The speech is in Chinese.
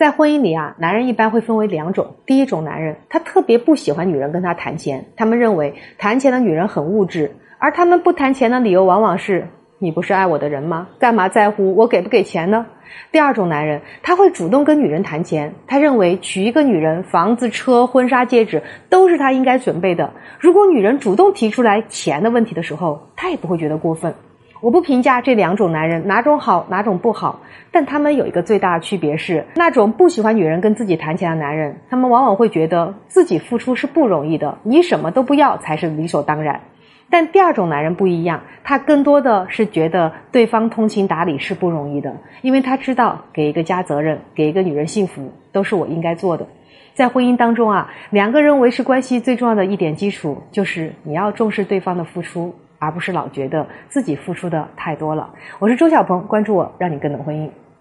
在婚姻里啊，男人一般会分为两种。第一种男人，他特别不喜欢女人跟他谈钱，他们认为谈钱的女人很物质，而他们不谈钱的理由往往是：你不是爱我的人吗？干嘛在乎我给不给钱呢？第二种男人，他会主动跟女人谈钱，他认为娶一个女人，房子、车、婚纱、戒指都是他应该准备的。如果女人主动提出来钱的问题的时候，他也不会觉得过分。我不评价这两种男人哪种好哪种不好，但他们有一个最大的区别是，那种不喜欢女人跟自己谈钱的男人，他们往往会觉得自己付出是不容易的，你什么都不要才是理所当然。但第二种男人不一样，他更多的是觉得对方通情达理是不容易的，因为他知道给一个家责任，给一个女人幸福都是我应该做的。在婚姻当中啊，两个人维持关系最重要的一点基础就是你要重视对方的付出。而不是老觉得自己付出的太多了。我是周小鹏，关注我，让你更懂婚姻。